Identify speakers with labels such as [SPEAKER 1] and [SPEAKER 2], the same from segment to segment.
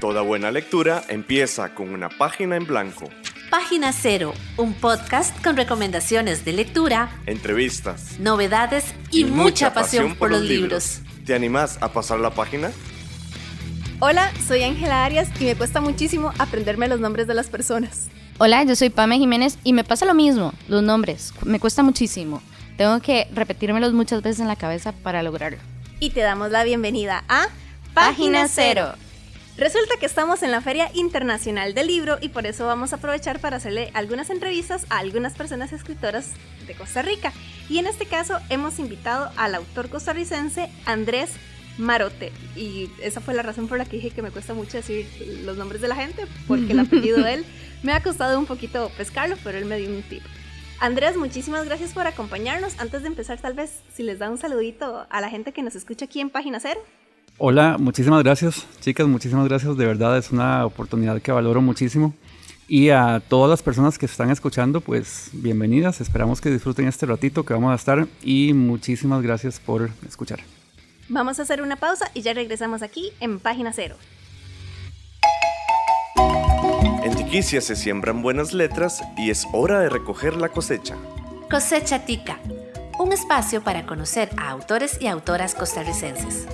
[SPEAKER 1] Toda buena lectura empieza con una página en blanco.
[SPEAKER 2] Página Cero, un podcast con recomendaciones de lectura,
[SPEAKER 1] entrevistas,
[SPEAKER 2] novedades y, mucha, pasión, por los libros.
[SPEAKER 1] ¿Te animás a pasar la página?
[SPEAKER 3] Hola, soy Ángela Arias y me cuesta muchísimo aprenderme los nombres de las personas.
[SPEAKER 4] Hola, yo soy Pame Jiménez y me pasa lo mismo, los nombres, me cuesta muchísimo. Tengo que repetírmelos muchas veces en la cabeza para lograrlo.
[SPEAKER 3] Y te damos la bienvenida a
[SPEAKER 4] Página Cero.
[SPEAKER 3] Resulta que estamos en la Feria Internacional del Libro y por eso vamos a aprovechar para hacerle algunas entrevistas a algunas personas escritoras de Costa Rica. Y en este caso hemos invitado al autor costarricense Andrés Marote. Y esa fue la razón por la que dije que me cuesta mucho decir los nombres de la gente, porque el apellido de él me ha costado un poquito pescarlo, pero él me dio un tip. Andrés, muchísimas gracias por acompañarnos. Antes de empezar, tal vez si les da un saludito a la gente que nos escucha aquí en Página Cero.
[SPEAKER 5] Hola, muchísimas gracias, chicas, muchísimas gracias. De verdad es una oportunidad que valoro muchísimo. Y a todas las personas que están escuchando, pues bienvenidas. Esperamos que disfruten este ratito que vamos a estar y muchísimas gracias por escuchar.
[SPEAKER 3] Vamos a hacer una pausa y ya regresamos aquí en Página Cero.
[SPEAKER 1] En Tiquicia se siembran buenas letras y es hora de recoger la cosecha.
[SPEAKER 2] Cosecha Tica, un espacio para conocer a autores y autoras costarricenses.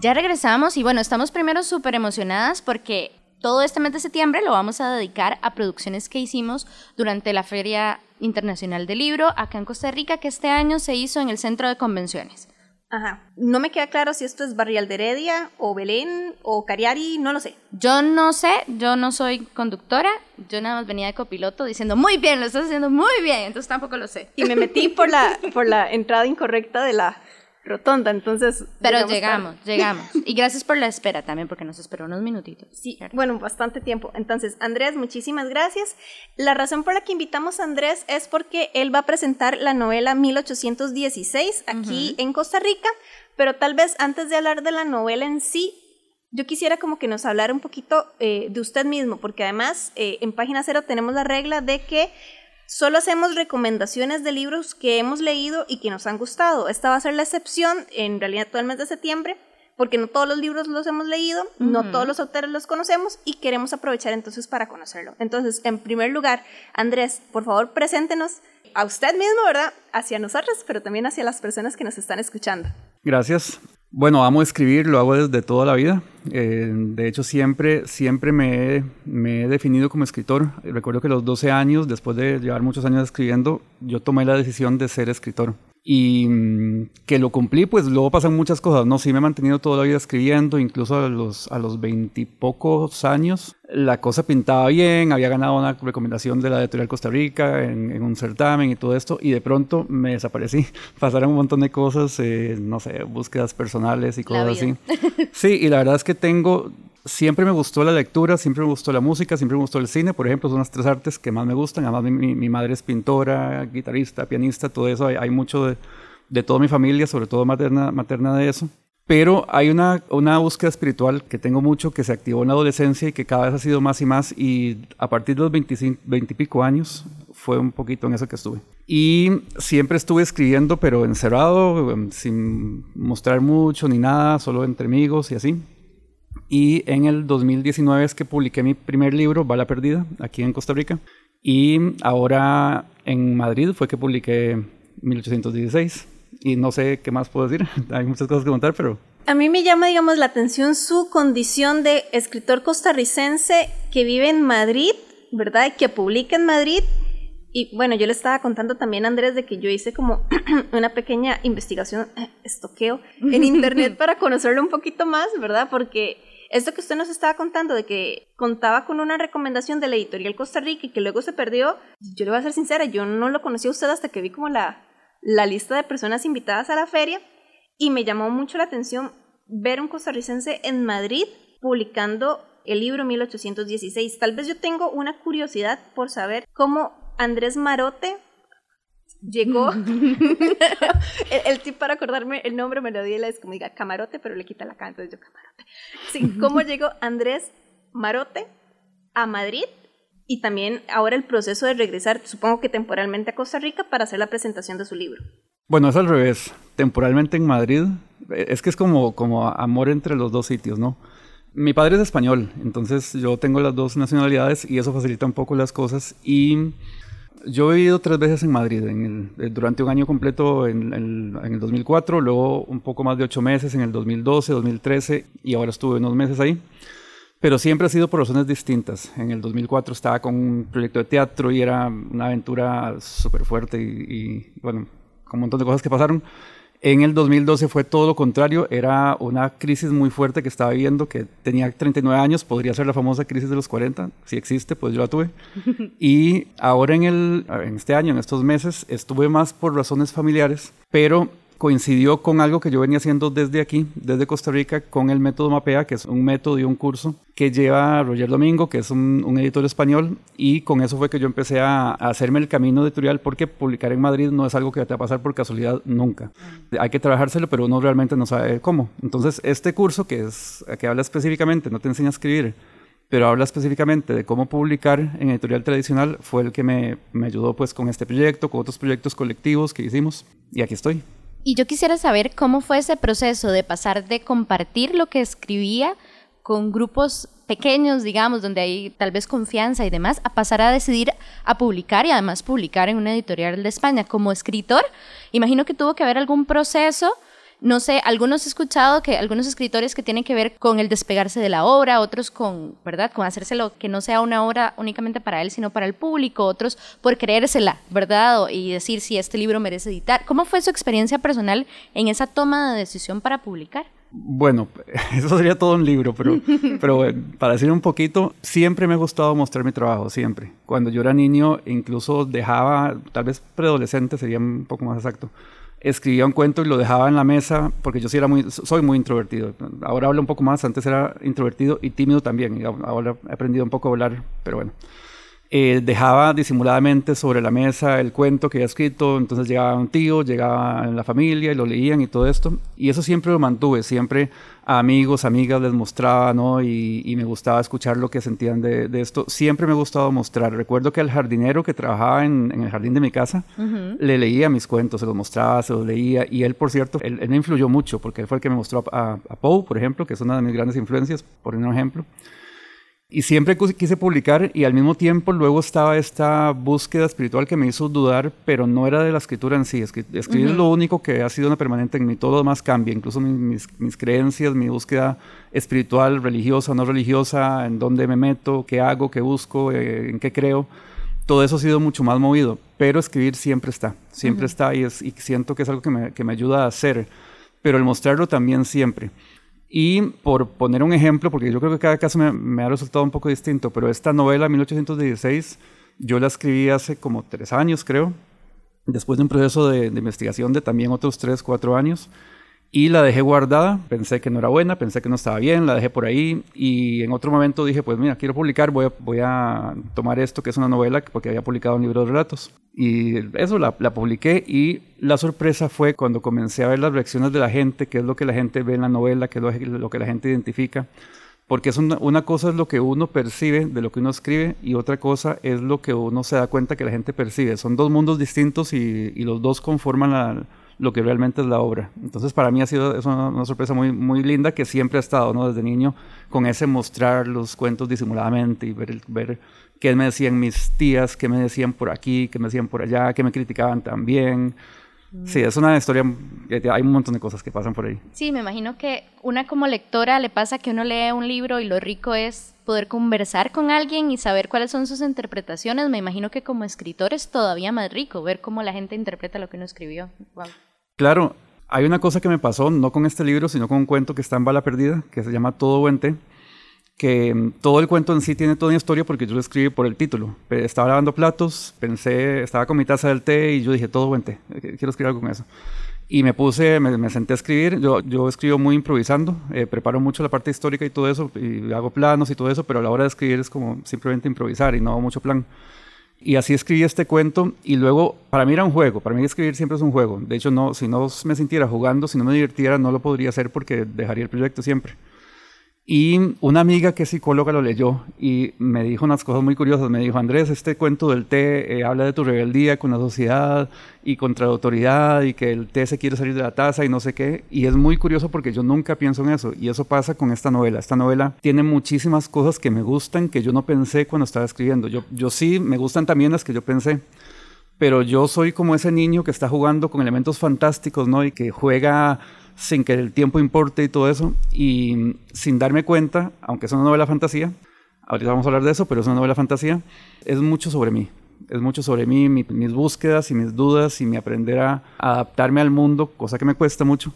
[SPEAKER 4] Ya regresamos y bueno, estamos primero súper emocionadas porque todo este mes de septiembre lo vamos a dedicar a producciones que hicimos durante la Feria Internacional del Libro acá en Costa Rica, que este año se hizo en el Centro de Convenciones.
[SPEAKER 3] Ajá. No me queda claro si esto es Barrial de Heredia o Belén o Cariari, no lo sé.
[SPEAKER 4] Yo no sé, yo no soy conductora, yo nada más venía de copiloto diciendo, muy bien, lo estás haciendo muy bien, entonces tampoco lo sé.
[SPEAKER 3] Y me metí por la, por la entrada incorrecta de la rotonda, entonces...
[SPEAKER 4] Pero llegamos, llegamos. Y gracias por la espera también, porque nos esperó unos minutitos.
[SPEAKER 3] Sí, bueno, bastante tiempo. Entonces, Andrés, muchísimas gracias. La razón por la que invitamos a Andrés es porque él va a presentar la novela 1816 aquí en Costa Rica, pero tal vez antes de hablar de la novela en sí, yo quisiera como que nos hablara un poquito eh, de usted mismo, porque además eh, en Página Cero tenemos la regla de que Solo hacemos recomendaciones de libros que hemos leído y que nos han gustado. Esta va a ser la excepción en realidad todo el mes de septiembre, porque no todos los libros los hemos leído, no todos los autores los conocemos y queremos aprovechar entonces para conocerlo. Entonces, en primer lugar, Andrés, por favor, preséntenos a usted mismo, ¿verdad? Hacia nosotros, pero también hacia las personas que nos están escuchando.
[SPEAKER 5] Gracias. Bueno, amo escribir, lo hago desde toda la vida. Eh, de hecho, siempre, siempre me he, me he, definido como escritor. Recuerdo que a los 12 años, después de llevar muchos años escribiendo, yo tomé la decisión de ser escritor y mm, que lo cumplí, pues luego pasan muchas cosas, ¿no? Sí me he mantenido toda la vida escribiendo, incluso a los, a los veintipocos años. La cosa pintaba bien, había ganado una recomendación de la editorial Costa Rica en, un certamen y todo esto, y de pronto me desaparecí. Pasaron un montón de cosas, eh, no sé, búsquedas personales y cosas así. Sí, y la verdad es que tengo, siempre me gustó la lectura, siempre me gustó la música, siempre me gustó el cine, por ejemplo, son las tres artes que más me gustan. Además, mi, madre es pintora, guitarrista, pianista, todo eso. Hay, mucho de, de, toda mi familia, sobre todo materna, de eso. Pero hay una, una búsqueda espiritual que tengo mucho, que se activó en la adolescencia y que cada vez ha sido más y más. Y a partir de los 25, 20 y pico años fue un poquito en eso que estuve. Y siempre estuve escribiendo, pero encerrado, sin mostrar mucho ni nada, solo entre amigos y así. Y en el 2019 es que publiqué mi primer libro, Bala Perdida, aquí en Costa Rica. Y ahora en Madrid fue que publiqué 1816. Y no sé qué más puedo decir, hay muchas cosas que contar, pero...
[SPEAKER 3] A mí me llama, digamos, la atención su condición de escritor costarricense que vive en Madrid, ¿verdad? Que publica en Madrid. Y bueno, yo le estaba contando también a Andrés de que yo hice como una pequeña investigación, eh, estoqueo, en internet para conocerlo un poquito más, ¿verdad? Porque esto que usted nos estaba contando de que contaba con una recomendación de la editorial Costa Rica y que luego se perdió, yo le voy a ser sincera, yo no lo conocí a usted hasta que vi como la, la lista de personas invitadas a la feria y me llamó mucho la atención ver un costarricense en Madrid publicando el libro 1816. Tal vez yo tengo una curiosidad por saber cómo Andrés Marote llegó. el, tip para acordarme el nombre me lo di, es como diga camarote, pero le quita la K, entonces yo camarote. Sí, ¿cómo llegó Andrés Marote a Madrid? Y también ahora el proceso de regresar, supongo que temporalmente a Costa Rica para hacer la presentación de su libro.
[SPEAKER 5] Bueno, es al revés. Temporalmente en Madrid, es que es como, como amor entre los dos sitios, ¿no? Mi padre es español, entonces yo tengo las dos nacionalidades y eso facilita un poco las cosas. Y yo he vivido tres veces en Madrid, en el, durante un año completo en, en, el 2004, luego un poco más de ocho meses en el 2012, 2013 y ahora estuve unos meses ahí. Pero siempre ha sido por razones distintas. En el 2004 estaba con un proyecto de teatro y era una aventura súper fuerte y, y, bueno, con un montón de cosas que pasaron. En el 2012 fue todo lo contrario, era una crisis muy fuerte que estaba viviendo, que tenía 39 años, podría ser la famosa crisis de los 40, si existe, pues yo la tuve. Y ahora en, el, en este año, en estos meses, estuve más por razones familiares, pero coincidió con algo que yo venía haciendo desde aquí, desde Costa Rica, con el método MAPEA, que es un método y un curso que lleva Roger Domingo, que es un, editor español, y con eso fue que yo empecé a, hacerme el camino editorial, porque publicar en Madrid no es algo que te va a pasar por casualidad nunca. Hay que trabajárselo, pero uno realmente no sabe cómo. Entonces, este curso, que, es, que habla específicamente, no te enseña a escribir, pero habla específicamente de cómo publicar en editorial tradicional, fue el que me, me ayudó pues con este proyecto, con otros proyectos colectivos que hicimos, y aquí estoy.
[SPEAKER 4] Y yo quisiera saber cómo fue ese proceso de pasar de compartir lo que escribía con grupos pequeños, digamos, donde hay tal vez confianza y demás, a pasar a decidir a publicar y además publicar en una editorial de España. Como escritor, imagino que tuvo que haber algún proceso no sé, algunos he escuchado que algunos escritores que tienen que ver con el despegarse de la obra, otros con, ¿verdad? Con hacérselo que no sea una obra únicamente para él, sino para el público, otros por creérsela, ¿verdad? y decir si este libro merece editar. ¿Cómo fue su experiencia personal en esa toma de decisión para publicar?
[SPEAKER 5] Bueno, eso sería todo un libro, pero, pero para decir un poquito, siempre me ha gustado mostrar mi trabajo, siempre. Cuando yo era niño, incluso dejaba, tal vez preadolescente sería un poco más exacto, escribía un cuento y lo dejaba en la mesa, porque yo sí era muy, soy muy introvertido. Ahora hablo un poco más, antes era introvertido y tímido también. Ahora he aprendido un poco a hablar, pero bueno. Eh, dejaba disimuladamente sobre la mesa el cuento que había escrito, entonces llegaba un tío, llegaba la familia y lo leían y todo esto. Y eso siempre lo mantuve, siempre a amigos, amigas les mostraba, ¿no? Y, me gustaba escuchar lo que sentían de, esto. Siempre me ha gustado mostrar. Recuerdo que al jardinero que trabajaba en, el jardín de mi casa, le leía mis cuentos, se los mostraba, se los leía. Y él, por cierto, él, me influyó mucho, porque él fue el que me mostró a, a Poe, por ejemplo, que es una de mis grandes influencias, por un ejemplo. Y siempre quise publicar y al mismo tiempo luego estaba esta búsqueda espiritual que me hizo dudar, pero no era de la escritura en sí. Escribir es lo único que ha sido una permanente en mí. Todo lo demás cambia, incluso mis, mis, creencias, mi búsqueda espiritual, religiosa, no religiosa, en dónde me meto, qué hago, qué busco, eh, en qué creo. Todo eso ha sido mucho más movido, pero escribir siempre está, siempre está y, es, y siento que es algo que me, que me ayuda a hacer, pero el mostrarlo también siempre. Y por poner un ejemplo, porque yo creo que cada caso me, ha resultado un poco distinto, pero esta novela, 1816, yo la escribí hace como tres años, creo, después de un proceso de, de investigación de también otros tres, cuatro años y la dejé guardada, pensé que no era buena, pensé que no estaba bien, la dejé por ahí y en otro momento dije, pues mira, quiero publicar, voy a, voy a tomar esto que es una novela porque había publicado un libro de relatos. Y eso la, la, publiqué y la sorpresa fue cuando comencé a ver las reacciones de la gente, qué es lo que la gente ve en la novela, qué es lo, que la gente identifica. Porque es una, una, cosa es lo que uno percibe de lo que uno escribe y otra cosa es lo que uno se da cuenta que la gente percibe. Son dos mundos distintos y, y los dos conforman la, lo que realmente es la obra. Entonces para mí ha sido es una, sorpresa muy, muy linda que siempre ha estado ¿no? desde niño con ese mostrar los cuentos disimuladamente y ver, ver qué me decían mis tías, qué me decían por aquí, qué me decían por allá, qué me criticaban también. Sí, es una historia, hay un montón de cosas que pasan por ahí.
[SPEAKER 4] Sí, me imagino que una como lectora le pasa que uno lee un libro y lo rico es poder conversar con alguien y saber cuáles son sus interpretaciones. Me imagino que como escritor es todavía más rico ver cómo la gente interpreta lo que uno escribió.
[SPEAKER 5] Claro, hay una cosa que me pasó, no con este libro, sino con un cuento que está en Bala Perdida, que se llama Todo Buente, que mm, todo el cuento en sí tiene toda una historia porque yo lo escribí por el título. Estaba lavando platos, pensé, estaba con mi taza del té y yo dije, todo Buente, eh, quiero escribir algo con eso. Y me puse, me, senté a escribir, yo, yo escribo muy improvisando, eh, preparo mucho la parte histórica y todo eso, y hago planos y todo eso, pero a la hora de escribir es como simplemente improvisar y no hago mucho plan. Y así escribí este cuento y luego, para mí era un juego, para mí escribir siempre es un juego. De hecho, no, si no me sintiera jugando, si no me divirtiera, no lo podría hacer porque dejaría el proyecto siempre. Y una amiga que es psicóloga lo leyó y me dijo unas cosas muy curiosas. Me dijo, Andrés, este cuento del té eh, habla de tu rebeldía con la sociedad y contra la autoridad y que el té se quiere salir de la taza y no sé qué. Y es muy curioso porque yo nunca pienso en eso. Y eso pasa con esta novela. Esta novela tiene muchísimas cosas que me gustan que yo no pensé cuando estaba escribiendo. Yo, yo sí, me gustan también las que yo pensé pero yo soy como ese niño que está jugando con elementos fantásticos, ¿no? Y que juega sin que el tiempo importe y todo eso, y sin darme cuenta, aunque es una novela fantasía, ahorita vamos a hablar de eso, pero es una novela fantasía, es mucho sobre mí. Es mucho sobre mí, mis búsquedas y mis dudas y mi aprender a adaptarme al mundo, cosa que me cuesta mucho.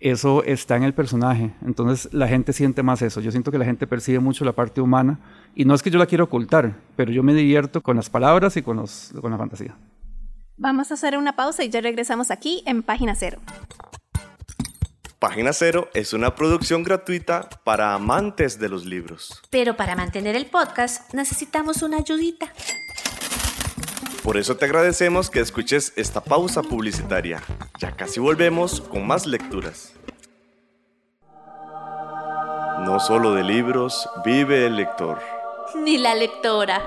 [SPEAKER 5] Eso está en el personaje. Entonces la gente siente más eso. Yo siento que la gente percibe mucho la parte humana. Y no es que yo la quiera ocultar, pero yo me divierto con las palabras y con, los, con la fantasía.
[SPEAKER 3] Vamos a hacer una pausa y ya regresamos aquí en Página Cero.
[SPEAKER 1] Página Cero es una producción gratuita para amantes de los libros.
[SPEAKER 2] Pero para mantener el podcast necesitamos una ayudita.
[SPEAKER 1] Por eso te agradecemos que escuches esta pausa publicitaria. Ya casi volvemos con más lecturas. No solo de libros vive el lector.
[SPEAKER 2] Ni la lectora.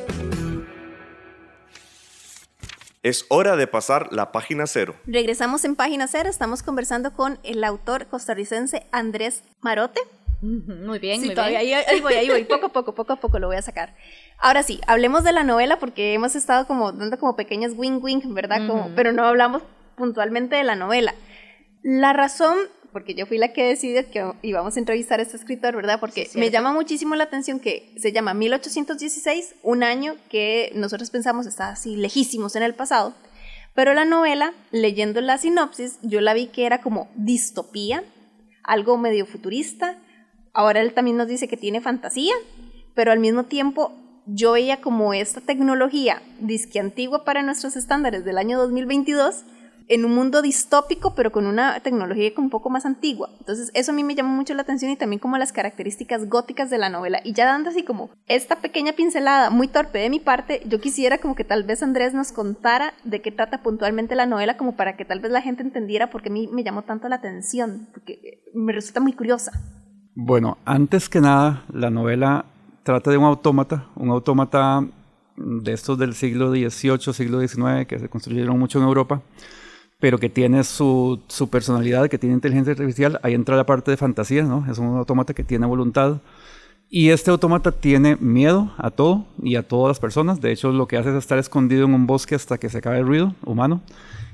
[SPEAKER 1] Es hora de pasar la página cero.
[SPEAKER 3] Regresamos en página cero, estamos conversando con el autor costarricense Andrés Marote.
[SPEAKER 4] Muy bien,
[SPEAKER 3] sí,
[SPEAKER 4] muy
[SPEAKER 3] todavía,
[SPEAKER 4] bien.
[SPEAKER 3] Ahí, ahí, voy, ahí voy, poco a poco, poco a poco lo voy a sacar. Ahora sí, hablemos de la novela porque hemos estado como dando como pequeñas wing-wing, ¿verdad? Como, pero no hablamos puntualmente de la novela. La razón porque yo fui la que decidió que íbamos a entrevistar a este escritor, ¿verdad? Porque
[SPEAKER 4] Sí,
[SPEAKER 3] me llama muchísimo la atención que se llama 1816, un año que nosotros pensamos está así lejísimos en el pasado, pero la novela, leyendo la sinopsis, yo la vi que era como distopía, algo medio futurista. Ahora él también nos dice que tiene fantasía, pero al mismo tiempo yo veía como esta tecnología disque antigua para nuestros estándares del año 2022 en un mundo distópico, pero con una tecnología un poco más antigua. Entonces, eso a mí me llamó mucho la atención y también como las características góticas de la novela. Y ya dando así como esta pequeña pincelada muy torpe de mi parte, yo quisiera como que tal vez Andrés nos contara de qué trata puntualmente la novela, como para que tal vez la gente entendiera por qué a mí me llamó tanto la atención, porque me resulta muy curiosa.
[SPEAKER 5] Bueno, antes que nada, la novela trata de un autómata, un autómata de estos del siglo XVIII, siglo XIX, que se construyeron mucho en Europa, pero que tiene su, su personalidad, que tiene inteligencia artificial. Ahí entra la parte de fantasía, ¿no? Es un autómata que tiene voluntad. Y este autómata tiene miedo a todo y a todas las personas. De hecho, lo que hace es estar escondido en un bosque hasta que se acabe el ruido humano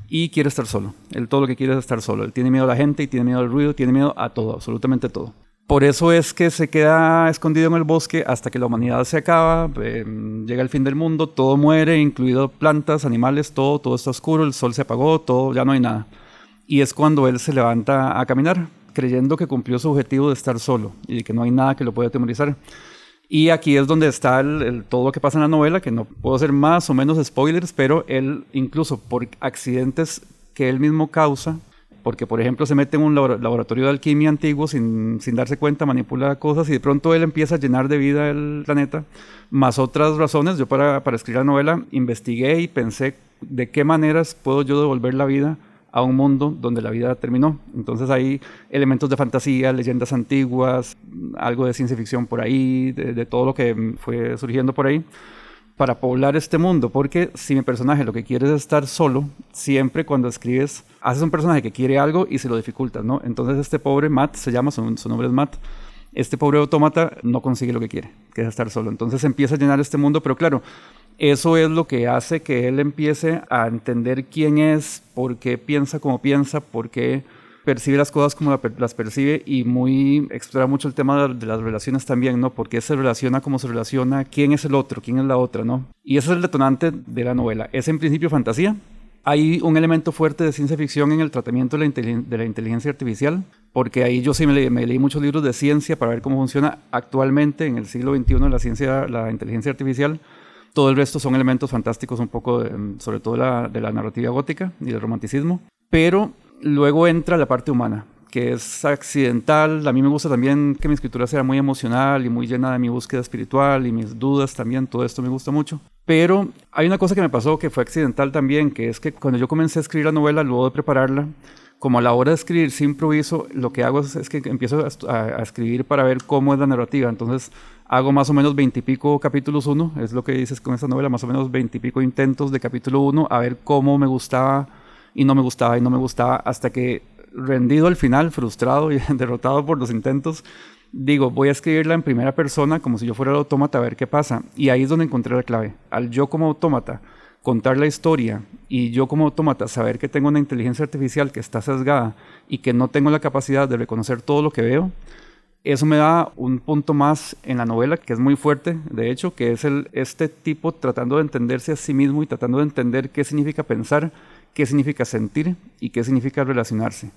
[SPEAKER 5] y quiere estar solo. Él todo lo que quiere es estar solo. Él tiene miedo a la gente y tiene miedo al ruido, tiene miedo a todo, absolutamente todo. Por eso es que se queda escondido en el bosque hasta que la humanidad se acaba, eh, llega el fin del mundo, todo muere, incluido plantas, animales, todo, todo está oscuro, el sol se apagó, todo, ya no hay nada. Y es cuando él se levanta a caminar, creyendo que cumplió su objetivo de estar solo y de que no hay nada que lo pueda atemorizar. Y aquí es donde está todo lo que pasa en la novela, que no puedo hacer más o menos spoilers, pero él incluso por accidentes que él mismo causa, porque por ejemplo se mete en un labora- laboratorio de alquimia antiguo sin, sin darse cuenta, manipula cosas y de pronto él empieza a llenar de vida el planeta, más otras razones. Yo para, para escribir la novela investigué y pensé de qué maneras puedo yo devolver la vida a un mundo donde la vida terminó. Entonces hay elementos de fantasía, leyendas antiguas, algo de ciencia ficción por ahí, de, de todo lo que fue surgiendo por ahí, para poblar este mundo. Porque si mi personaje lo que quiere es estar solo, siempre cuando escribes, haces un personaje que quiere algo y se lo dificultas, ¿no? Entonces este pobre Matt, se llama, su, nombre es Matt, este pobre autómata no consigue lo que quiere, que es estar solo. Entonces empieza a llenar este mundo, pero claro, eso es lo que hace que él empiece a entender quién es, por qué piensa como piensa, por qué percibe las cosas como las percibe y muy explora mucho el tema de, las relaciones también, ¿no? Por qué se relaciona, cómo se relaciona, quién es el otro, quién es la otra, ¿no? Y ese es el detonante de la novela. Es en principio fantasía, hay un elemento fuerte de ciencia ficción en el tratamiento de la, de la inteligencia artificial, porque ahí yo sí me, leí muchos libros de ciencia para ver cómo funciona actualmente en el siglo XXI la ciencia, la inteligencia artificial. Todo el resto son elementos fantásticos, un poco, sobre todo la, de la narrativa gótica y del romanticismo. Pero luego entra la parte humana, que es accidental. A mí me gusta también que mi escritura sea muy emocional y muy llena de mi búsqueda espiritual y mis dudas también. Todo esto me gusta mucho. Pero hay una cosa que me pasó que fue accidental también, que es que cuando yo comencé a escribir la novela, luego de prepararla, como a la hora de escribir sin improviso, lo que hago es, que empiezo a, escribir para ver cómo es la narrativa. Entonces hago más o menos veintipico capítulos uno, es lo que dices con esta novela, más o menos veintipico intentos de capítulo uno, a ver cómo me gustaba y no me gustaba y no me gustaba, hasta que rendido al final, frustrado y derrotado por los intentos, digo, voy a escribirla en primera persona como si yo fuera el autómata a ver qué pasa. Y ahí es donde encontré la clave. Al yo como autómata contar la historia y yo como autómata saber que tengo una inteligencia artificial que está sesgada y que no tengo la capacidad de reconocer todo lo que veo, eso me da un punto más en la novela que es muy fuerte, de hecho, que es el, este tipo tratando de entenderse a sí mismo y tratando de entender qué significa pensar, qué significa sentir y qué significa relacionarse.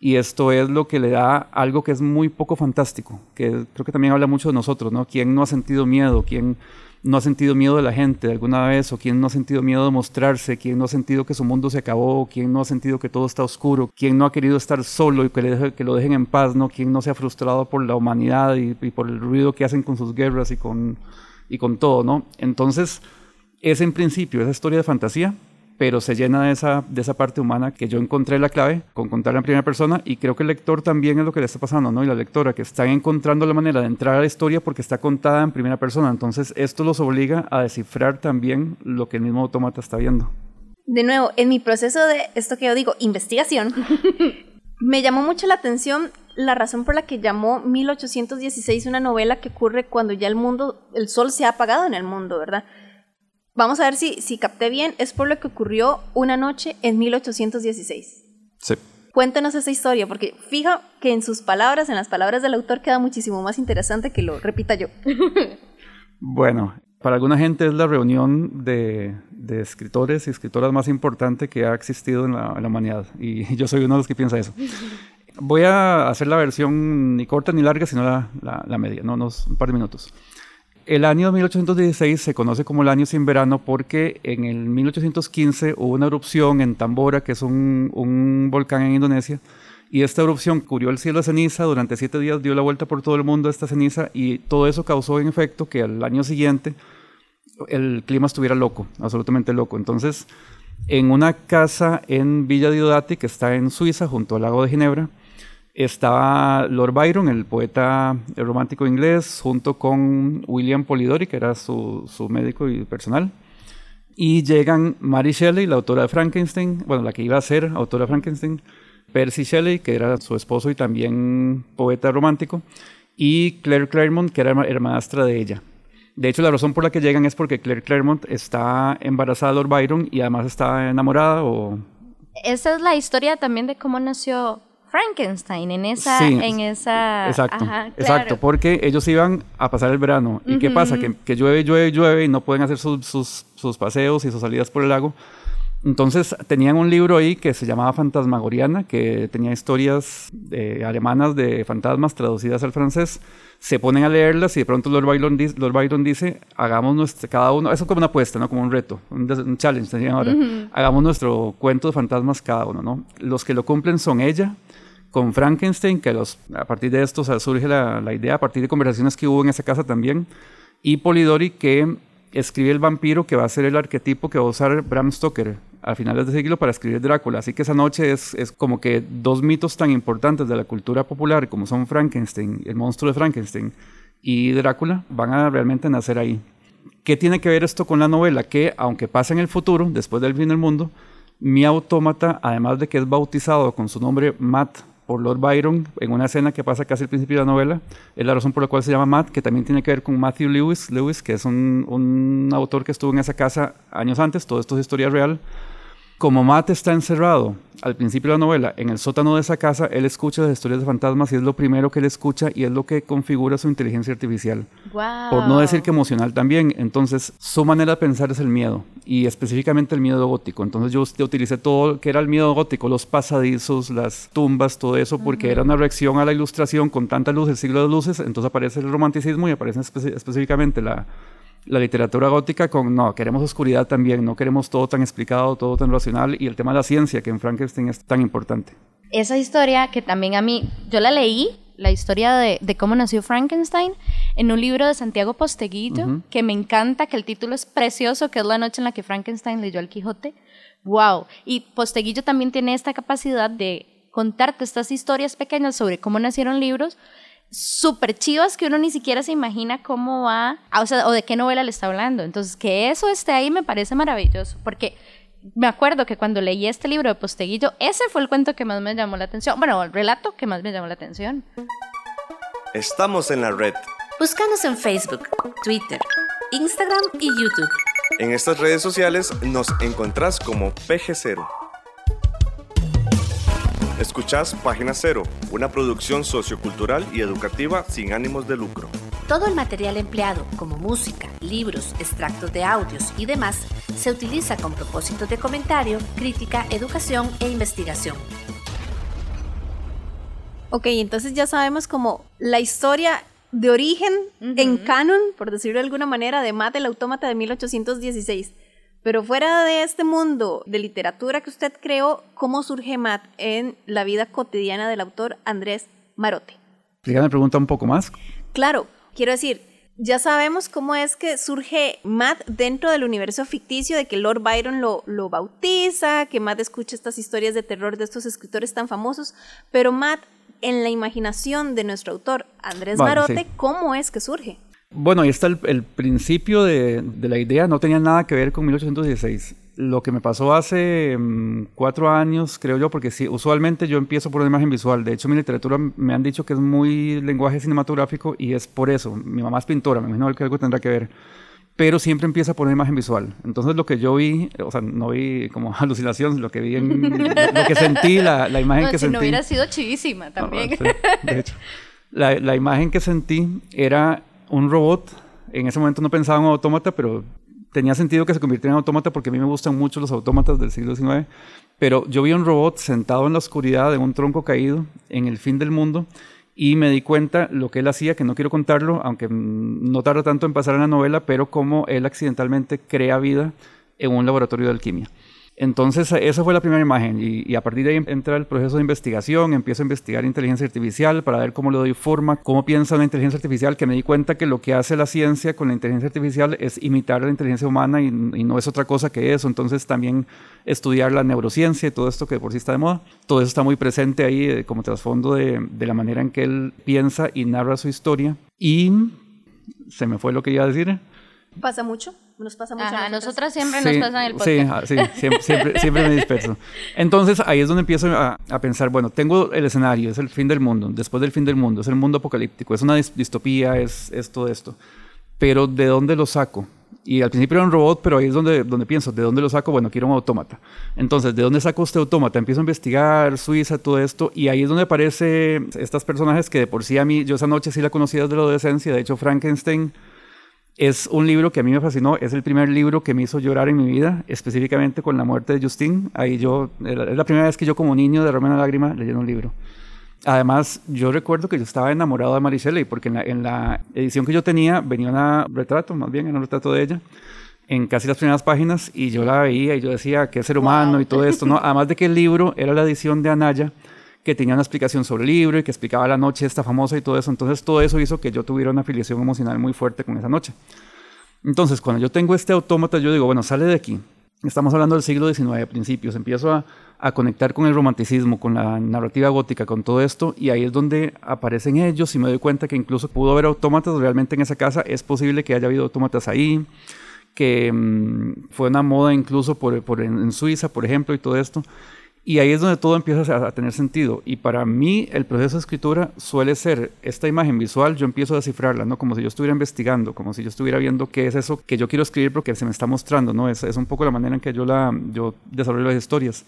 [SPEAKER 5] Y esto es lo que le da algo que es muy poco fantástico, que creo que también habla mucho de nosotros, ¿no? ¿Quién no ha sentido miedo? ¿Quién no ha sentido miedo de la gente alguna vez? ¿O quién no ha sentido miedo de mostrarse? ¿Quién no ha sentido que su mundo se acabó? ¿Quién no ha sentido que todo está oscuro? ¿Quién no ha querido estar solo y que, que lo dejen en paz? ¿no? ¿Quién no se ha frustrado por la humanidad y, y por el ruido que hacen con sus guerras y con, y con todo? ¿no? Entonces, es en principio esa historia de fantasía, pero se llena de esa, de esa parte humana que yo encontré la clave con contarla en primera persona y creo que el lector también es lo que le está pasando, ¿no? Y la lectora, que están encontrando la manera de entrar a la historia porque está contada en primera persona. Entonces esto los obliga a descifrar también lo que el mismo automata está viendo.
[SPEAKER 3] De nuevo, en mi proceso de esto que yo digo, investigación, me llamó mucho la atención la razón por la que llamó 1816 una novela que ocurre cuando ya el mundo, el sol se ha apagado en el mundo, ¿verdad? Vamos a ver si, si capté bien, es por lo que ocurrió una noche en 1816.
[SPEAKER 5] Sí.
[SPEAKER 3] Cuéntanos esa historia, porque fija que en sus palabras, en las palabras del autor, queda muchísimo más interesante que lo repita yo.
[SPEAKER 5] bueno, para alguna gente es la reunión de, de, escritores y escritoras más importante que ha existido en la, humanidad, y yo soy uno de los que piensa eso. Voy a hacer la versión ni corta ni larga, sino la, la, la media, no unos un par de minutos. El año 1816 se conoce como el año sin verano porque en el 1815 hubo una erupción en Tambora, que es un, volcán en Indonesia, y esta erupción cubrió el cielo de ceniza, durante siete días dio la vuelta por todo el mundo esta ceniza y todo eso causó en efecto que al año siguiente el clima estuviera loco, absolutamente loco. Entonces, en una casa en Villa Diodati, que está en Suiza, junto al lago de Ginebra, estaba Lord Byron, el poeta romántico inglés, junto con William Polidori, que era su, médico y personal. Y llegan Mary Shelley, la autora de Frankenstein, bueno, la que iba a ser autora de Frankenstein, Percy Shelley, que era su esposo y también poeta romántico, y Claire Claremont, que era hermanastra de ella. De hecho, la razón por la que llegan es porque Claire Claremont está embarazada de Lord Byron y además está enamorada o...
[SPEAKER 4] Esa es la historia también de cómo nació Frankenstein en esa... en esa
[SPEAKER 5] exacto, exacto, porque ellos iban a pasar el verano. ¿Y qué pasa? Que, que, llueve, llueve, llueve y no pueden hacer sus, sus, sus, paseos y sus salidas por el lago. Entonces tenían un libro ahí que se llamaba Fantasmagoriana, que tenía historias alemanas de fantasmas traducidas al francés. Se ponen a leerlas y de pronto Lord Byron, dice, Lord Byron dice hagamos nuestro, cada uno, eso es como una apuesta, ¿no? como un reto, un, challenge, ahora. Hagamos nuestro cuento de fantasmas cada uno. ¿no? Los que lo cumplen son ella, con Frankenstein, que a partir de esto surge la, la, idea, a partir de conversaciones que hubo en esa casa también, y Polidori, que escribe el vampiro, que va a ser el arquetipo que va a usar Bram Stoker a finales de siglo para escribir Drácula. Así que esa noche es, es como que dos mitos tan importantes de la cultura popular, como son Frankenstein, el monstruo de Frankenstein, y Drácula, van a realmente nacer ahí. ¿Qué tiene que ver esto con la novela? Que aunque pasa en el futuro, después del fin del mundo, mi autómata, además de que es bautizado con su nombre Matt por Lord Byron en una escena que pasa casi al principio de la novela. Es la razón por la cual se llama Matt, que también tiene que ver con Matthew Lewis, Lewis que es un, un autor que estuvo en esa casa años antes. Todo esto es historia real. Como Matt está encerrado al principio de la novela en el sótano de esa casa, él escucha las historias de fantasmas y es lo primero que él escucha y es lo que configura su inteligencia artificial.
[SPEAKER 4] Wow.
[SPEAKER 5] Por no decir que emocional también. Entonces, su manera de pensar es el miedo y específicamente el miedo gótico. Entonces, yo, utilicé todo que era el miedo gótico, los pasadizos, las tumbas, todo eso, porque era una reacción a la ilustración con tanta luz, el siglo de luces. Entonces, aparece el romanticismo y aparece espe- específicamente la la literatura gótica con, no, queremos oscuridad también, no queremos todo tan explicado, todo tan racional y el tema de la ciencia que en Frankenstein es tan importante.
[SPEAKER 4] Esa historia que también a mí, yo la leí, la historia de, de cómo nació Frankenstein, en un libro de Santiago Posteguillo, que me encanta, que el título es precioso, que es la noche en la que Frankenstein leyó al Quijote. ¡Wow! Y Posteguillo también tiene esta capacidad de contarte estas historias pequeñas sobre cómo nacieron libros, súper chivas que uno ni siquiera se imagina cómo va, ah, o sea, o de qué novela le está hablando. Entonces, que eso esté ahí me parece maravilloso, porque me acuerdo que cuando leí este libro de Posteguillo, ese fue el cuento que más me llamó la atención, bueno, el relato que más me llamó la atención.
[SPEAKER 1] Estamos en la red.
[SPEAKER 2] Búscanos en Facebook, Twitter, Instagram y YouTube.
[SPEAKER 1] En estas redes sociales nos encontrás como PG0. Escuchás Página Cero, una producción sociocultural y educativa sin ánimos de lucro.
[SPEAKER 2] Todo el material empleado, como música, libros, extractos de audios y demás, se utiliza con propósitos de comentario, crítica, educación e investigación.
[SPEAKER 3] Ok, entonces ya sabemos como la historia de origen en canon, por decirlo de alguna manera, de Matt el Autómata de 1816. Pero fuera de este mundo de literatura que usted creó, ¿cómo surge Matt en la vida cotidiana del autor Andrés Marote?
[SPEAKER 5] Dígame, pregunta un poco más.
[SPEAKER 3] Claro, quiero decir, ya sabemos cómo es que surge Matt dentro del universo ficticio de que Lord Byron lo, lo bautiza, que Matt escucha estas historias de terror de estos escritores tan famosos, pero Matt, en la imaginación de nuestro autor Andrés
[SPEAKER 5] Vale,
[SPEAKER 3] Marote,
[SPEAKER 5] sí.
[SPEAKER 3] ¿cómo es que surge?
[SPEAKER 5] Bueno, ahí está el, el principio de, de la idea, no tenía nada que ver con 1816. Lo que me pasó hace mm, cuatro años, creo yo, porque sí, usualmente yo empiezo por una imagen visual. De hecho, mi literatura me han dicho que es muy lenguaje cinematográfico y es por eso. Mi mamá es pintora, me imagino que algo tendrá que ver. Pero siempre empieza por una imagen visual. Entonces, lo que yo vi, o sea, no vi como alucinación, lo que vi, en, lo que sentí, la, la imagen
[SPEAKER 4] No,
[SPEAKER 5] que
[SPEAKER 4] si
[SPEAKER 5] sentí.
[SPEAKER 4] no hubiera sido chivísima también.
[SPEAKER 5] Sí, de hecho. La, la imagen que sentí era un robot. En ese momento no pensaba en un autómata, pero tenía sentido que se convirtiera en autómata porque a mí me gustan mucho los autómatas del siglo XIX. Pero yo vi un robot sentado en la oscuridad de un tronco caído en el fin del mundo y me di cuenta lo que él hacía, que no quiero contarlo, aunque no tarda tanto en pasar en la novela, pero cómo él accidentalmente crea vida en un laboratorio de alquimia. Entonces, esa fue la primera imagen y, a partir de ahí entra el proceso de investigación, empiezo a investigar inteligencia artificial para ver cómo le doy forma, cómo piensa la inteligencia artificial, que me di cuenta que lo que hace la ciencia con la inteligencia artificial es imitar la inteligencia humana y, no es otra cosa que eso. Entonces, también estudiar la neurociencia y todo esto que por sí está de moda. Todo eso está muy presente ahí eh, como trasfondo de, de la manera en que él piensa y narra su historia. Y se me fue lo que iba a decir.
[SPEAKER 3] ¿Pasa mucho? Nos pasa mucho.
[SPEAKER 4] Ajá,
[SPEAKER 3] a
[SPEAKER 4] nosotras siempre
[SPEAKER 5] Sí,
[SPEAKER 4] nos pasan el
[SPEAKER 5] Sí,
[SPEAKER 4] podcast.
[SPEAKER 5] ah, sí, siempre, siempre, siempre me disperso. Entonces ahí es donde empiezo a, a pensar, bueno, tengo el escenario, es el fin del mundo, después del fin del mundo, es el mundo apocalíptico, es una dis- distopía, es, es todo esto. Pero ¿de dónde lo saco? Y al principio era un robot, pero ahí es donde, donde pienso, ¿de dónde lo saco? Bueno, quiero un autómata. Entonces, ¿de dónde saco este autómata? Empiezo a investigar Suiza, todo esto, y ahí es donde aparecen estas personajes que de por sí a mí, yo esa noche sí la conocía desde la adolescencia, de hecho Frankenstein es un libro que a mí me fascinó, es el primer libro que me hizo llorar en mi vida, específicamente con la muerte de Justin. Ahí yo, es la primera vez que yo como niño derramé una lágrima leyendo un libro. Además, yo recuerdo que yo estaba enamorado de Mary Shelley, porque en la, en la edición que yo tenía venía un retrato, más bien, era un retrato de ella, en casi las primeras páginas, y yo la veía y yo decía, qué ser humano y todo esto, ¿no? Además de que el libro era la edición de Anaya, que tenía una explicación sobre el libro y que explicaba la noche esta famosa y todo eso. Entonces todo eso hizo que yo tuviera una afiliación emocional muy fuerte con esa noche. Entonces cuando yo tengo este autómata, yo digo, bueno, sale de aquí. Estamos hablando del siglo XIX, a principios. Empiezo a, a conectar con el romanticismo, con la narrativa gótica, con todo esto, y ahí es donde aparecen ellos y me doy cuenta que incluso pudo haber autómatas realmente en esa casa. Es posible que haya habido autómatas ahí, que mmm, fue una moda incluso por, por en Suiza, por ejemplo, y todo esto. Y ahí es donde todo empieza a, tener sentido. Y para mí el proceso de escritura suele ser esta imagen visual, yo empiezo a descifrarla, ¿no? Como si yo estuviera investigando, como si yo estuviera viendo qué es eso que yo quiero escribir porque se me está mostrando, ¿no? Es, un poco la manera en que yo, la, yo desarrollo las historias.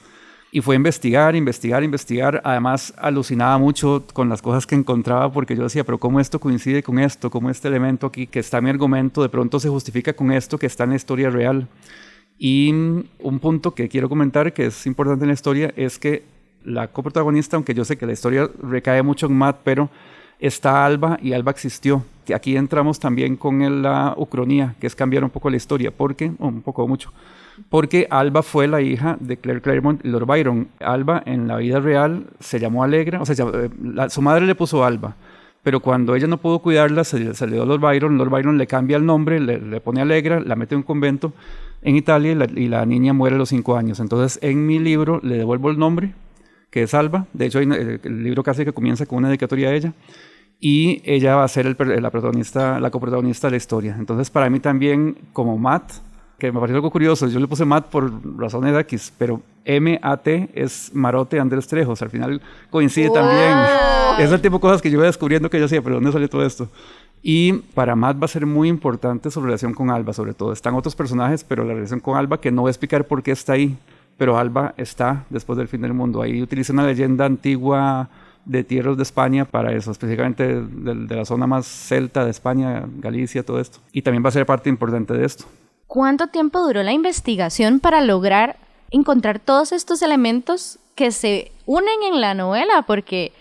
[SPEAKER 5] Y fue investigar, investigar, investigar. Además, alucinaba mucho con las cosas que encontraba porque yo decía, pero ¿cómo esto coincide con esto? ¿Cómo este elemento aquí que está en mi argumento de pronto se justifica con esto que está en la historia real? Y un punto que quiero comentar que es importante en la historia es que la coprotagonista, aunque yo sé que la historia recae mucho en Matt, pero está Alba y Alba existió. Aquí entramos también con la ucronía, que es cambiar un poco la historia, porque, un poco mucho, porque Alba fue la hija de Claire Claremont y Lord Byron. Alba en la vida real se llamó Alegra, o sea, eh, su madre le puso Alba, pero cuando ella no pudo cuidarla, se, le dio Lord Byron, Lord Byron le cambia el nombre, le pone Alegra, la mete en un convento en Italia y la, niña muere a los cinco años. Entonces, en mi libro le devuelvo el nombre, que es Alba. De hecho, el, libro casi que comienza con una dedicatoria a ella. Y ella va a ser el, la protagonista, la coprotagonista de la historia. Entonces, para mí también, como Matt, que me pareció algo curioso, yo le puse Matt por razones de X, pero M-A-T es Marote Andrés Trejos. Al final coincide también. Es el tipo de cosas que yo iba descubriendo que yo hacía, pero ¿dónde salió todo esto? Y para Matt va a ser muy importante su relación con Alba, sobre todo. Están otros personajes, pero la relación con Alba, que no voy a explicar por qué está ahí, pero Alba está después del fin del mundo. Ahí utiliza una leyenda antigua de tierras de España para eso, específicamente de, de, la zona más celta de España, Galicia, todo esto. Y también va a ser parte importante de esto.
[SPEAKER 4] ¿Cuánto tiempo duró la investigación para lograr encontrar todos estos elementos que se unen en la novela? Porque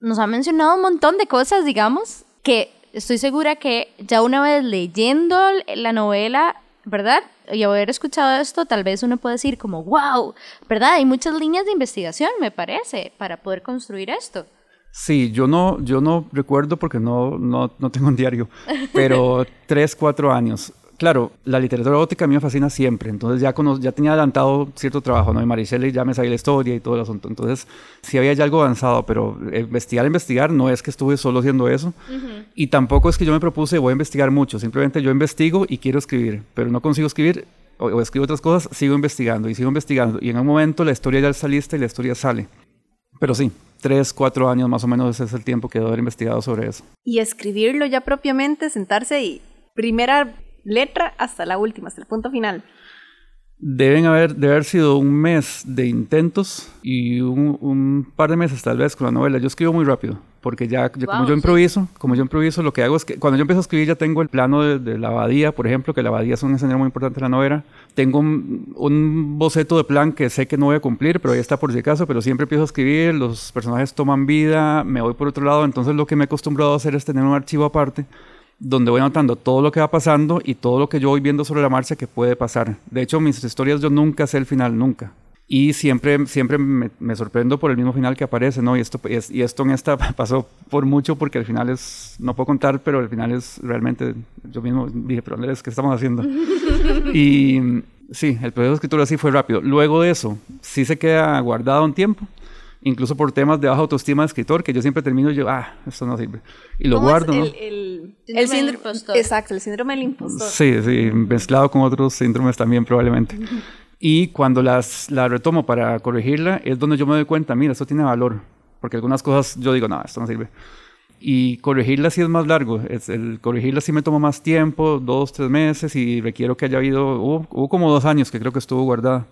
[SPEAKER 4] nos ha mencionado un montón de cosas, digamos, que estoy segura que ya una vez leyendo la novela, ¿verdad? Y haber escuchado esto, tal vez uno puede decir como, wow, ¿verdad? Hay muchas líneas de investigación, me parece, para poder construir esto.
[SPEAKER 5] Sí, yo no, yo no recuerdo porque no, no, no tengo un diario, pero tres, cuatro años claro, la literatura gótica a mí me fascina siempre, entonces ya, ya tenía adelantado cierto trabajo, ¿no? Y Maricela ya me sabía la historia y todo el asunto, entonces sí había ya algo avanzado, pero investigar, investigar, no es que estuve solo haciendo eso, y tampoco es que yo me propuse, voy a investigar mucho, simplemente yo investigo y quiero escribir, pero no consigo escribir, o, escribo otras cosas, sigo investigando y sigo investigando, y en un momento la historia ya está lista y la historia sale. Pero sí, tres, cuatro años más o menos ese es el tiempo que debo haber investigado sobre eso.
[SPEAKER 3] Y escribirlo ya propiamente, sentarse y primera letra hasta la última, hasta el punto final.
[SPEAKER 5] Deben haber, debe haber sido un mes de intentos y un, par de meses tal vez con la novela. Yo escribo muy rápido, porque ya, como yo improviso, como yo improviso, lo que hago es que cuando yo empiezo a escribir ya tengo el plano de, la abadía, por ejemplo, que la abadía es un escenario muy importante en la novela. Tengo un, un, boceto de plan que sé que no voy a cumplir, pero ahí está por si acaso, pero siempre empiezo a escribir, los personajes toman vida, me voy por otro lado, entonces lo que me he acostumbrado a hacer es tener un archivo aparte donde voy notando todo lo que va pasando y todo lo que yo voy viendo sobre la marcha que puede pasar. De hecho, mis historias yo nunca sé el final, nunca. Y siempre, siempre me, sorprendo por el mismo final que aparece, ¿no? Y esto, y esto en esta pasó por mucho porque al final es, no puedo contar, pero al final es realmente, yo mismo dije, pero Andrés, ¿qué estamos haciendo? y sí, el proceso de escritura sí fue rápido. Luego de eso, sí se queda guardado un tiempo incluso por temas de baja autoestima de escritor, que yo siempre termino yo, ah, esto no sirve. Y lo guardo, ¿no?
[SPEAKER 3] El, el, síndrome, impostor. Exacto, el síndrome del impostor.
[SPEAKER 5] Sí, sí, mezclado con otros síndromes también probablemente. Y cuando las, la retomo para corregirla, es donde yo me doy cuenta, mira, esto tiene valor. Porque algunas cosas yo digo, no, esto no sirve. Y corregirla sí es más largo. Es, el corregirla sí me toma más tiempo, dos, tres meses, y requiero que haya habido, hubo, hubo como dos años que creo que estuvo guardada.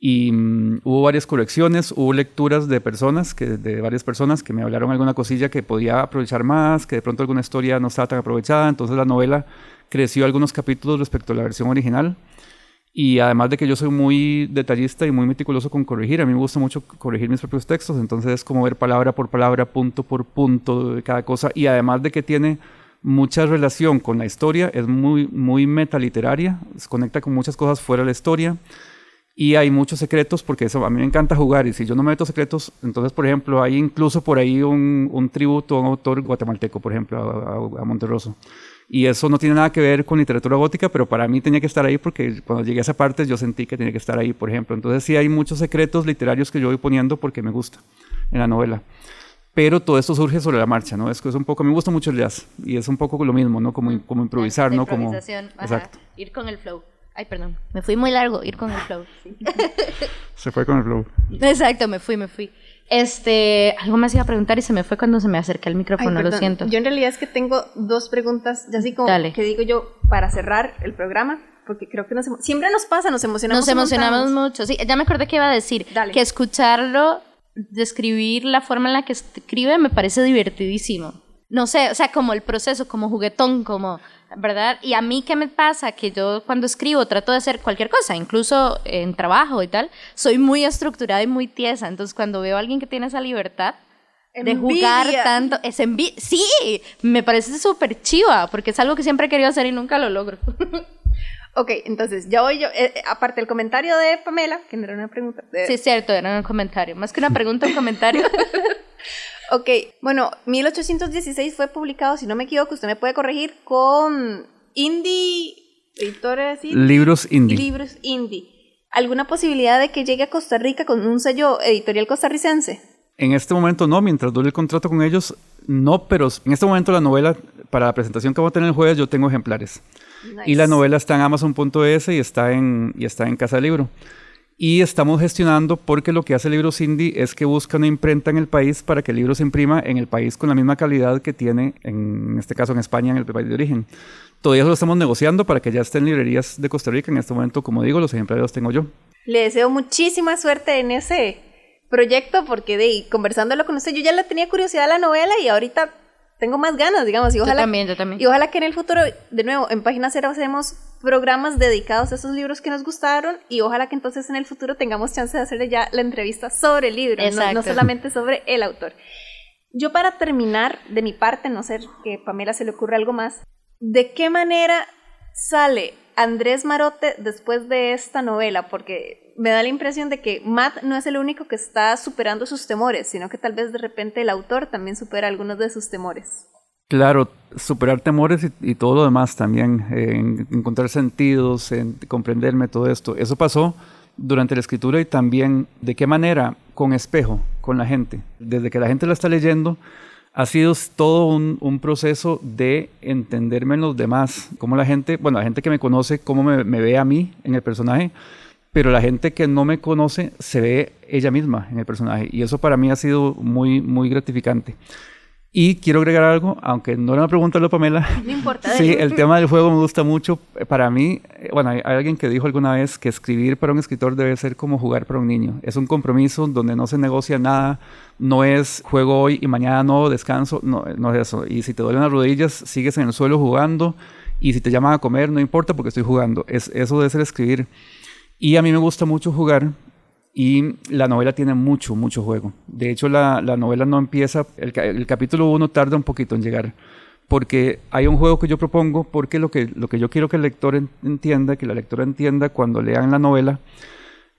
[SPEAKER 5] Y mm, hubo varias correcciones, hubo lecturas de personas, que, de varias personas que me hablaron alguna cosilla que podía aprovechar más, que de pronto alguna historia no estaba tan aprovechada, entonces la novela creció algunos capítulos respecto a la versión original. Y además de que yo soy muy detallista y muy meticuloso con corregir, a mí me gusta mucho corregir mis propios textos, entonces es como ver palabra por palabra, punto por punto de cada cosa. Y además de que tiene mucha relación con la historia, es muy, muy metaliteraria, se conecta con muchas cosas fuera de la historia y hay muchos secretos porque eso a mí me encanta jugar y si yo no meto secretos, entonces por ejemplo hay incluso por ahí un, un tributo a un autor guatemalteco, por ejemplo, a, a, Monterroso. Y eso no tiene nada que ver con literatura gótica, pero para mí tenía que estar ahí porque cuando llegué a esa parte yo sentí que tenía que estar ahí, por ejemplo. Entonces sí hay muchos secretos literarios que yo voy poniendo porque me gusta en la novela. Pero todo esto surge sobre la marcha, ¿no? Es que es un poco, a mí me gusta mucho el jazz y es un poco lo mismo, ¿no? Como, como improvisar, ¿no? Como,
[SPEAKER 4] exacto. Ir con el flow. Ay, perdón, me fui muy largo, ir con el flow.
[SPEAKER 5] Se fue con el flow.
[SPEAKER 4] Exacto, me fui, me fui. Este, algo más iba a preguntar y se me fue cuando se me acerqué al
[SPEAKER 3] Ay,
[SPEAKER 4] micrófono, lo siento.
[SPEAKER 3] Yo en realidad es que tengo dos preguntas, ya así como
[SPEAKER 4] Dale.
[SPEAKER 3] que digo yo para cerrar el programa, porque creo que nos siempre nos pasa, nos emocionamos.
[SPEAKER 4] Nos
[SPEAKER 3] un
[SPEAKER 4] emocionamos mucho. Sí, ya me acordé que iba a decir
[SPEAKER 3] Dale.
[SPEAKER 4] que escucharlo, describir la forma en la que escribe me parece divertidísimo. No sé, o sea, como el proceso, como juguetón, como, ¿verdad? Y a mí, ¿qué me pasa? Que yo cuando escribo trato de hacer cualquier cosa, incluso en trabajo y tal, soy muy estructurada y muy tiesa. Entonces, cuando veo a alguien que tiene esa libertad de jugar
[SPEAKER 3] Envidia.
[SPEAKER 4] tanto, es envi Sí, me parece súper chiva, porque es algo que siempre he querido hacer y nunca lo logro.
[SPEAKER 3] Ok, entonces ya voy yo, eh, eh, aparte del comentario de Pamela, que no era una pregunta. de-
[SPEAKER 4] Sí, es cierto, era un comentario. Más que una pregunta, un comentario.
[SPEAKER 3] Ok, bueno, 1816 fue publicado, si no me equivoco, usted me puede corregir, con Indie, editores indie.
[SPEAKER 5] Libros indie.
[SPEAKER 3] Libros indie. ¿Alguna posibilidad de que llegue a Costa Rica con un sello editorial costarricense?
[SPEAKER 5] En este momento no, mientras dure el contrato con ellos, no, pero en este momento la novela, para la presentación que vamos a tener el jueves, yo tengo ejemplares. Y la
[SPEAKER 3] Nice.
[SPEAKER 5] novela está en Amazon.es y está en, y está en Casa del Libro. Y estamos gestionando porque lo que hace Libros Indie es que busca una imprenta en el país para que el libro se imprima en el país con la misma calidad que tiene, en este caso en España, en el país de origen. Todavía lo estamos negociando para que ya esté en librerías de Costa Rica. En este momento, como digo, los ejemplares los tengo yo.
[SPEAKER 3] Le deseo muchísima suerte en ese proyecto porque de conversándolo con usted, yo ya le tenía curiosidad a la novela y ahorita tengo más ganas, digamos, y
[SPEAKER 4] Yo
[SPEAKER 3] ojalá,
[SPEAKER 4] también, yo también.
[SPEAKER 3] y ojalá que en el futuro, de nuevo, en Página Cero hacemos programas dedicados a esos libros que nos gustaron y ojalá que entonces en el futuro tengamos chance de hacerle ya la entrevista sobre el libro, no, solamente sobre el autor. Yo para terminar, de mi parte, no sé que Pamela se le ocurre algo más, ¿de qué manera sale Andrés Marote después de esta novela? Porque me da la impresión de que Matt no es el único que está superando sus temores, sino que tal vez de repente el autor también supera algunos de sus temores.
[SPEAKER 5] Claro, superar temores y, todo lo demás también, eh, en- encontrar sentidos, en comprenderme todo esto. Eso pasó durante la escritura y también de qué manera, con espejo, con la gente. Desde que la gente la está leyendo, ha sido todo un, proceso de entenderme en los demás, cómo la gente, bueno, la gente que me conoce, cómo me ve a mí en el personaje, pero la gente que no me conoce se ve ella misma en el personaje y eso para mí ha sido muy, muy gratificante. Y quiero agregar algo, aunque no una pregunta a Pamela.
[SPEAKER 3] No importa.
[SPEAKER 5] Sí, el tema del juego me gusta mucho. Eh, Para mí, eh, bueno, hay, hay alguien que dijo alguna vez que escribir para un escritor debe ser como jugar para un niño. Es un compromiso donde no se negocia nada, no es juego hoy y mañana no, descanso, no, no es eso. Y si te duelen las rodillas, sigues en el suelo jugando. Y si te llaman a comer, no importa porque estoy jugando. Es, eso debe ser escribir. Y a mí me gusta mucho jugar y la novela tiene mucho, mucho juego. De hecho, la, la novela no empieza, el, el capítulo 1 tarda un poquito en llegar, porque hay un juego que yo propongo, porque lo que, lo que yo quiero que el lector en- entienda, que la lectora entienda cuando lean la novela,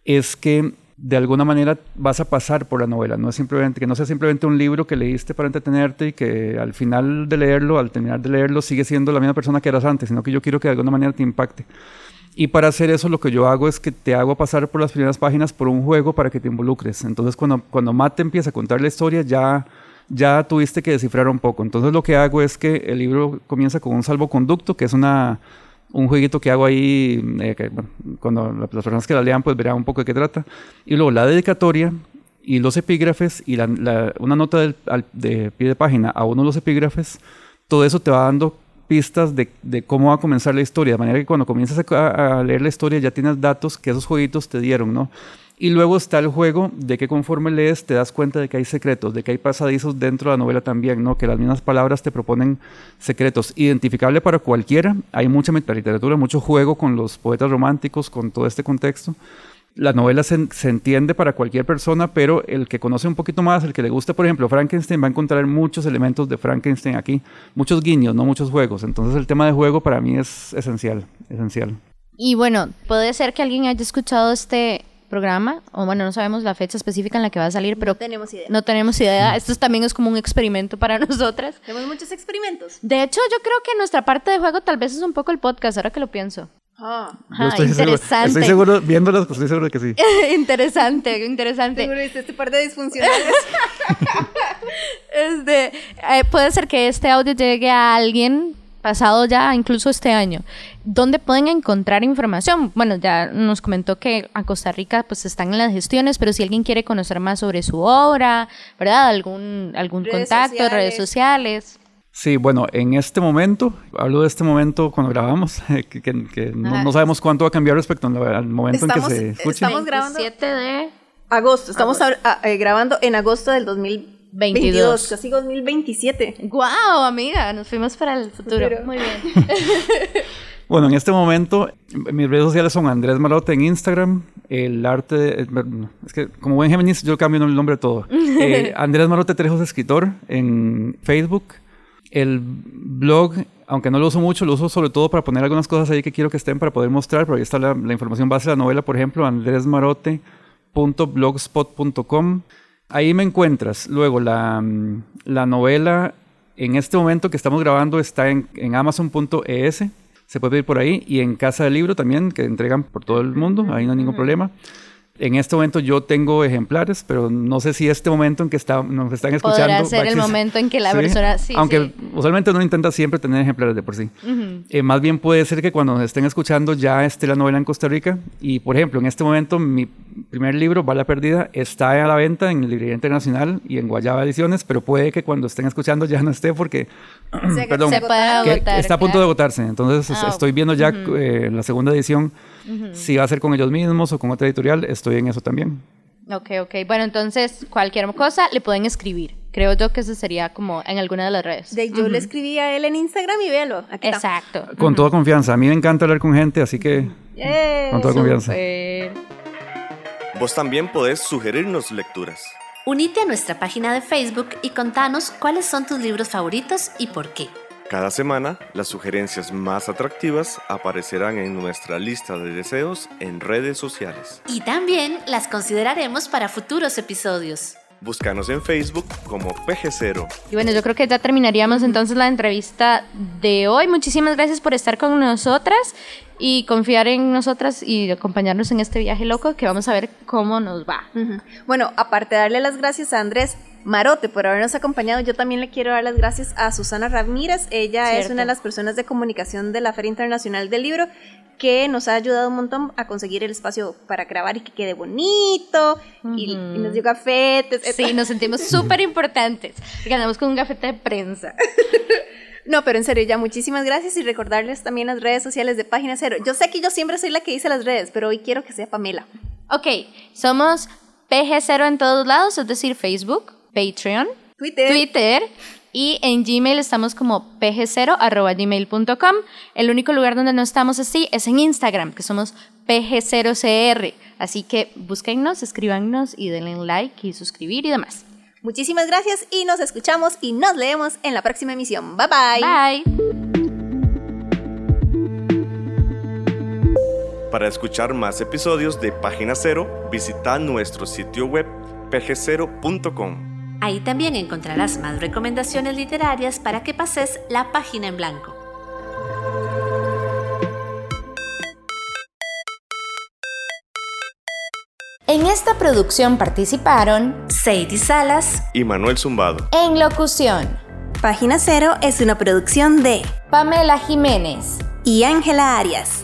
[SPEAKER 5] es que de alguna manera vas a pasar por la novela, no es simplemente que no sea simplemente un libro que leíste para entretenerte y que al final de leerlo, al terminar de leerlo, sigue siendo la misma persona que eras antes, sino que yo quiero que de alguna manera te impacte. Y para hacer eso lo que yo hago es que te hago pasar por las primeras páginas por un juego para que te involucres. Entonces cuando, cuando Matt te empieza a contar la historia ya, ya tuviste que descifrar un poco. Entonces lo que hago es que el libro comienza con un salvoconducto, que es una, un jueguito que hago ahí, eh, que, bueno, cuando las personas que la lean pues verán un poco de qué trata. Y luego la dedicatoria y los epígrafes y la- la- una nota del- al- de pie de página a uno de los epígrafes, todo eso te va dando pistas de, cómo va a comenzar la historia, de manera que cuando comienzas a, leer la historia ya tienes datos que esos jueguitos te dieron, ¿no? Y luego está el juego de que conforme lees te das cuenta de que hay secretos, de que hay pasadizos dentro de la novela también, ¿no? Que las mismas palabras te proponen secretos. Identificable para cualquiera, hay mucha literatura, mucho juego con los poetas románticos, con todo este contexto. La novela se, se entiende para cualquier persona, pero el que conoce un poquito más, el que le gusta, por ejemplo, Frankenstein, va a encontrar muchos elementos de Frankenstein aquí, muchos guiños, no muchos juegos. Entonces el tema de juego para mí es esencial, esencial.
[SPEAKER 4] Y bueno, puede ser que alguien haya escuchado este programa, o bueno, no sabemos la fecha específica en la que va a salir, pero
[SPEAKER 3] No tenemos idea.
[SPEAKER 4] no tenemos idea. Esto también es como un experimento para nosotras.
[SPEAKER 3] Tenemos muchos experimentos.
[SPEAKER 4] De hecho, yo creo que nuestra parte de juego tal vez es un poco el podcast, ahora que lo pienso.
[SPEAKER 3] Ah,
[SPEAKER 5] Yo estoy seguro-
[SPEAKER 4] interesante.
[SPEAKER 5] estoy seguro, viéndolas, pues estoy seguro de que sí.
[SPEAKER 4] interesante, interesante.
[SPEAKER 3] seguro este par de disfuncionales.
[SPEAKER 4] Este, eh, puede ser que este audio llegue a alguien pasado ya incluso este año. ¿Dónde pueden encontrar información? Bueno, ya nos comentó que a Costa Rica pues están en las gestiones, pero si alguien quiere conocer más sobre su obra, ¿verdad? Algún, algún contacto, redes sociales.
[SPEAKER 5] Sí, bueno, en este momento, hablo de este momento cuando grabamos, que, no, sabemos cuánto va a cambiar respecto al momento en que se escuche.
[SPEAKER 3] Estamos grabando 7 de agosto, estamos eh, grabando en agosto del 2022, casi 2027.
[SPEAKER 4] ¡Guau, amiga! Nos fuimos para el futuro. Muy bien.
[SPEAKER 5] Bueno, en este momento mis redes sociales son Andrés Marote en Instagram, el arte, es que como buen Géminis yo cambio el nombre de todo. Eh, Andrés Marote Trejos Escritor en Facebook, el blog, aunque no lo uso mucho, lo uso sobre todo para poner algunas cosas ahí que quiero que estén para poder mostrar, pero ahí está la, información base de la novela, por ejemplo, andresmarote.blogspot.com. Ahí me encuentras. Luego, la, la, novela, en este momento que estamos grabando, está en, en amazon.es. Se puede ir por ahí. Y en Casa del Libro también, que entregan por todo el mundo. Ahí no hay ningún problema. En este momento yo tengo ejemplares, pero no sé si este momento en que está, nos están escuchando...
[SPEAKER 4] Podrá ser el momento en que la persona... Sí,
[SPEAKER 5] Aunque usualmente uno intenta siempre tener ejemplares de por sí. Eh, más bien puede ser que cuando nos estén escuchando ya esté la novela en Costa Rica. Y, por ejemplo, en este momento mi primer libro, Bala Perdida, está a la venta en Librería Internacional y en Guayaba Ediciones, pero puede que cuando estén escuchando ya no esté porque...
[SPEAKER 4] perdón, se puede agotar,
[SPEAKER 5] está a punto de agotarse. Entonces ah, estoy viendo ya eh, la segunda edición si va a ser con ellos mismos o con otra editorial, estoy en eso también.
[SPEAKER 4] Ok, ok. Bueno, entonces cualquier cosa le pueden escribir. Creo yo que eso sería como en alguna de las redes.
[SPEAKER 3] De, yo le escribí a él en Instagram y véalo.
[SPEAKER 4] Exacto.
[SPEAKER 5] Con toda confianza. A mí me encanta hablar con gente, así que con toda confianza.
[SPEAKER 1] Vos también podés sugerirnos lecturas.
[SPEAKER 2] Unite a nuestra página de Facebook y contanos cuáles son tus libros favoritos y por qué.
[SPEAKER 1] Cada semana, las sugerencias más atractivas aparecerán en nuestra lista de deseos en redes sociales.
[SPEAKER 2] Y también las consideraremos para futuros episodios.
[SPEAKER 1] Búscanos en Facebook como PG0.
[SPEAKER 4] Y bueno, yo creo que ya terminaríamos entonces la entrevista de hoy. Muchísimas gracias por estar con nosotras y confiar en nosotras y acompañarnos en este viaje loco que vamos a ver cómo nos va.
[SPEAKER 3] Bueno, aparte de darle las gracias a Andrés Marote por habernos acompañado, yo también le quiero dar las gracias a Susana Ramírez. Ella es una de las personas de comunicación de la Feria Internacional del Libro que nos ha ayudado un montón a conseguir el espacio para grabar y que quede bonito y, nos dio gafetes.
[SPEAKER 4] Sí, nos sentimos súper importantes. Ganamos con un gafete de prensa.
[SPEAKER 3] No, pero en serio, ya muchísimas gracias y recordarles también las redes sociales de Página Cero. Yo sé que yo siempre soy la que dice las redes, pero hoy quiero que sea Pamela.
[SPEAKER 4] Ok, somos PG0 en todos lados, es decir, Facebook, Patreon,
[SPEAKER 3] Twitter,
[SPEAKER 4] Twitter y en Gmail estamos como pg0.gmail.com. El único lugar donde no estamos así es en Instagram, que somos pg0cr. Así que búsquennos, escríbanos y denle like y suscribir y demás.
[SPEAKER 3] Muchísimas gracias y nos escuchamos y nos leemos en la próxima emisión. Bye bye.
[SPEAKER 4] Bye.
[SPEAKER 1] Para escuchar más episodios de Página Cero, visita nuestro sitio web pg0.com.
[SPEAKER 2] Ahí también encontrarás más recomendaciones literarias para que pases la página en blanco. En esta producción participaron Sadie Salas
[SPEAKER 1] y Manuel Zumbado.
[SPEAKER 2] En locución. Página Cero es una producción de Pamela Jiménez y Ángela Arias.